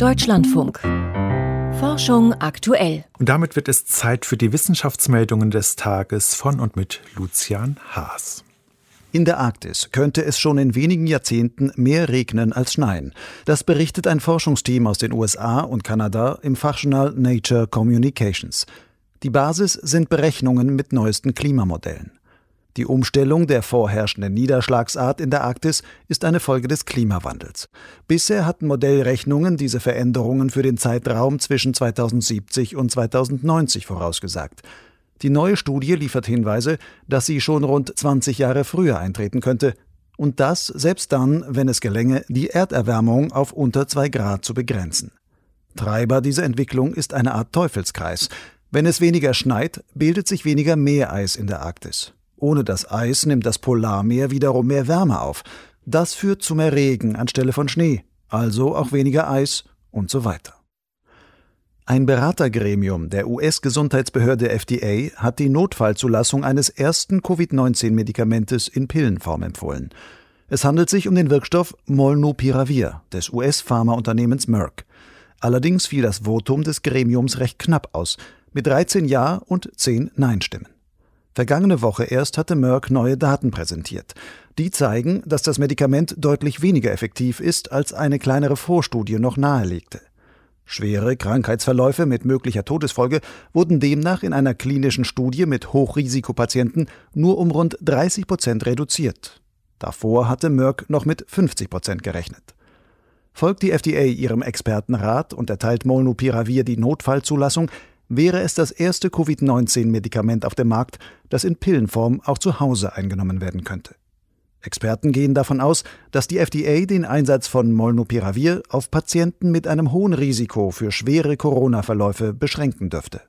Deutschlandfunk. Forschung aktuell. Und damit wird es Zeit für die Wissenschaftsmeldungen des Tages von und mit Lucian Haas. In der Arktis könnte es schon in wenigen Jahrzehnten mehr regnen als schneien. Das berichtet ein Forschungsteam aus den USA und Kanada im Fachjournal Nature Communications. Die Basis sind Berechnungen mit neuesten Klimamodellen. Die Umstellung der vorherrschenden Niederschlagsart in der Arktis ist eine Folge des Klimawandels. Bisher hatten Modellrechnungen diese Veränderungen für den Zeitraum zwischen 2070 und 2090 vorausgesagt. Die neue Studie liefert Hinweise, dass sie schon rund 20 Jahre früher eintreten könnte, und das selbst dann, wenn es gelänge, die Erderwärmung auf unter zwei Grad zu begrenzen. Treiber dieser Entwicklung ist eine Art Teufelskreis. Wenn es weniger schneit, bildet sich weniger Meereis in der Arktis. Ohne das Eis nimmt das Polarmeer wiederum mehr Wärme auf. Das führt zu mehr Regen anstelle von Schnee, also auch weniger Eis und so weiter. Ein Beratergremium der US-Gesundheitsbehörde FDA hat die Notfallzulassung eines ersten Covid-19-Medikamentes in Pillenform empfohlen. Es handelt sich um den Wirkstoff Molnupiravir des US-Pharmaunternehmens Merck. Allerdings fiel das Votum des Gremiums recht knapp aus, mit 13 Ja und 10 Nein-Stimmen. Vergangene Woche erst hatte Merck neue Daten präsentiert. Die zeigen, dass das Medikament deutlich weniger effektiv ist, als eine kleinere Vorstudie noch nahelegte. Schwere Krankheitsverläufe mit möglicher Todesfolge wurden demnach in einer klinischen Studie mit Hochrisikopatienten nur um rund 30 Prozent reduziert. Davor hatte Merck noch mit 50 Prozent gerechnet. Folgt die FDA ihrem Expertenrat und erteilt Molnupiravir die Notfallzulassung, wäre es das erste Covid-19-Medikament auf dem Markt, das in Pillenform auch zu Hause eingenommen werden könnte. Experten gehen davon aus, dass die FDA den Einsatz von Molnupiravir auf Patienten mit einem hohen Risiko für schwere Corona-Verläufe beschränken dürfte.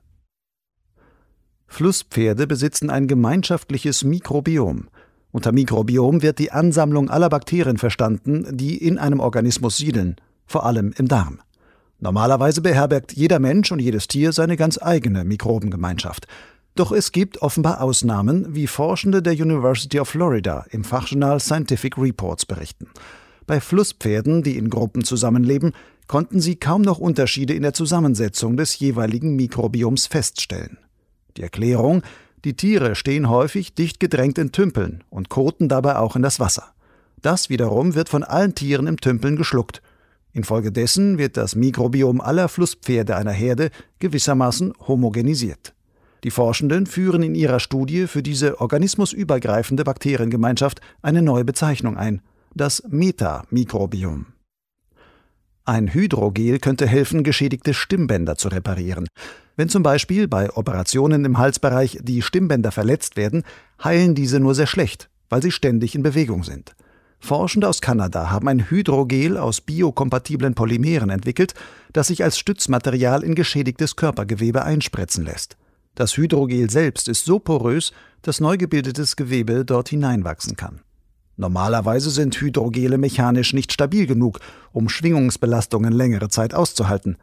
Flusspferde besitzen ein gemeinschaftliches Mikrobiom. Unter Mikrobiom wird die Ansammlung aller Bakterien verstanden, die in einem Organismus siedeln, vor allem im Darm. Normalerweise beherbergt jeder Mensch und jedes Tier seine ganz eigene Mikrobengemeinschaft. Doch es gibt offenbar Ausnahmen, wie Forschende der University of Florida im Fachjournal Scientific Reports berichten. Bei Flusspferden, die in Gruppen zusammenleben, konnten sie kaum noch Unterschiede in der Zusammensetzung des jeweiligen Mikrobioms feststellen. Die Erklärung, die Tiere stehen häufig dicht gedrängt in Tümpeln und koten dabei auch in das Wasser. Das wiederum wird von allen Tieren im Tümpeln geschluckt Infolgedessen wird das Mikrobiom aller Flusspferde einer Herde gewissermaßen homogenisiert. Die Forschenden führen in ihrer Studie für diese organismusübergreifende Bakteriengemeinschaft eine neue Bezeichnung ein, das Metamikrobiom. Ein Hydrogel könnte helfen, geschädigte Stimmbänder zu reparieren. Wenn zum Beispiel bei Operationen im Halsbereich die Stimmbänder verletzt werden, heilen diese nur sehr schlecht, weil sie ständig in Bewegung sind. Forschende aus Kanada haben ein Hydrogel aus biokompatiblen Polymeren entwickelt, das sich als Stützmaterial in geschädigtes Körpergewebe einspritzen lässt. Das Hydrogel selbst ist so porös, dass neu gebildetes Gewebe dort hineinwachsen kann. Normalerweise sind Hydrogele mechanisch nicht stabil genug, um Schwingungsbelastungen längere Zeit auszuhalten.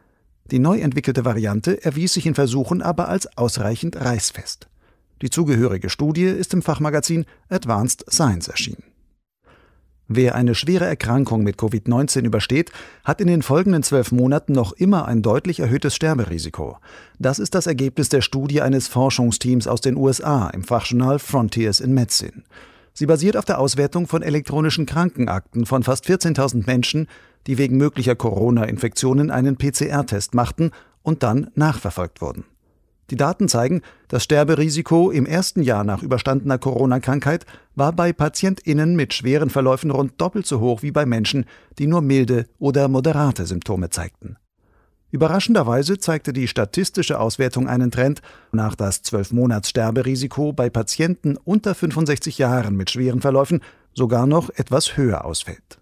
Die neu entwickelte Variante erwies sich in Versuchen aber als ausreichend reißfest. Die zugehörige Studie ist im Fachmagazin Advanced Science erschienen. Wer eine schwere Erkrankung mit Covid-19 übersteht, hat in den folgenden zwölf Monaten noch immer ein deutlich erhöhtes Sterberisiko. Das ist das Ergebnis der Studie eines Forschungsteams aus den USA im Fachjournal Frontiers in Medicine. Sie basiert auf der Auswertung von elektronischen Krankenakten von fast 14.000 Menschen, die wegen möglicher Corona-Infektionen einen PCR-Test machten und dann nachverfolgt wurden. Die Daten zeigen, das Sterberisiko im ersten Jahr nach überstandener Corona-Krankheit war bei PatientInnen mit schweren Verläufen rund doppelt so hoch wie bei Menschen, die nur milde oder moderate Symptome zeigten. Überraschenderweise zeigte die statistische Auswertung einen Trend, nach das 12-Monats-Sterberisiko bei Patienten unter 65 Jahren mit schweren Verläufen sogar noch etwas höher ausfällt.